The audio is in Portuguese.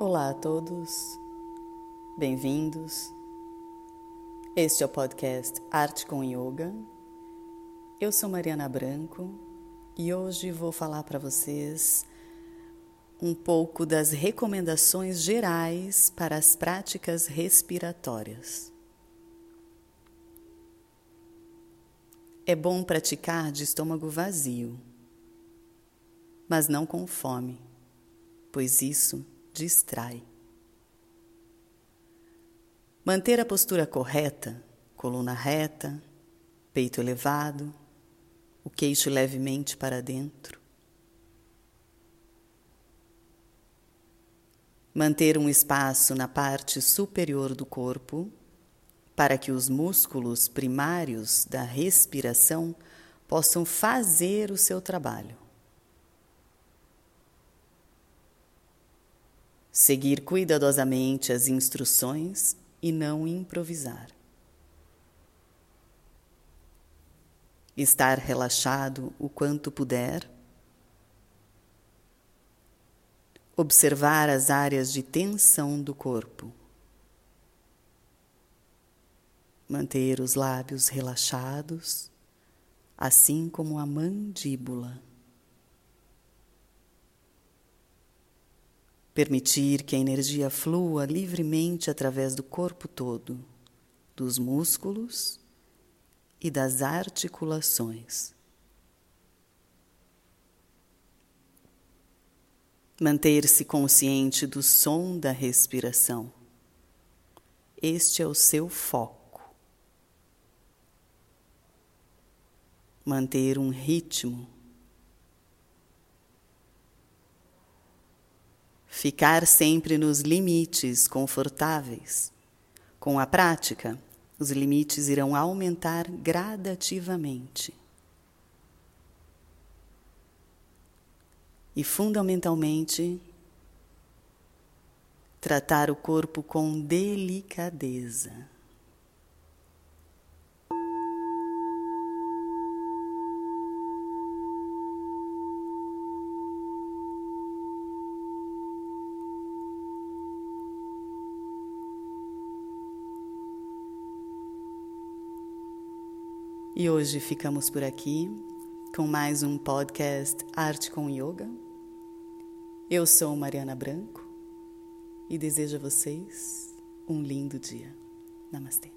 Olá a todos, bem-vindos. Este é o podcast Arte com Yoga. Eu sou Mariana Branco e hoje vou falar para vocês um pouco das recomendações gerais para as práticas respiratórias. É bom praticar de estômago vazio, mas não com fome, pois isso distrai. Manter a postura correta, coluna reta, peito elevado, o queixo levemente para dentro. Manter um espaço na parte superior do corpo para que os músculos primários da respiração possam fazer o seu trabalho. Seguir cuidadosamente as instruções e não improvisar. Estar relaxado o quanto puder. Observar as áreas de tensão do corpo. Manter os lábios relaxados, assim como a mandíbula. Permitir que a energia flua livremente através do corpo todo, dos músculos e das articulações. Manter-se consciente do som da respiração. Este é o seu foco. Manter um ritmo Ficar sempre nos limites confortáveis. Com a prática, os limites irão aumentar gradativamente. E, fundamentalmente, tratar o corpo com delicadeza. E hoje ficamos por aqui com mais um podcast Arte com Yoga. Eu sou Mariana Branco e desejo a vocês um lindo dia. Namastê.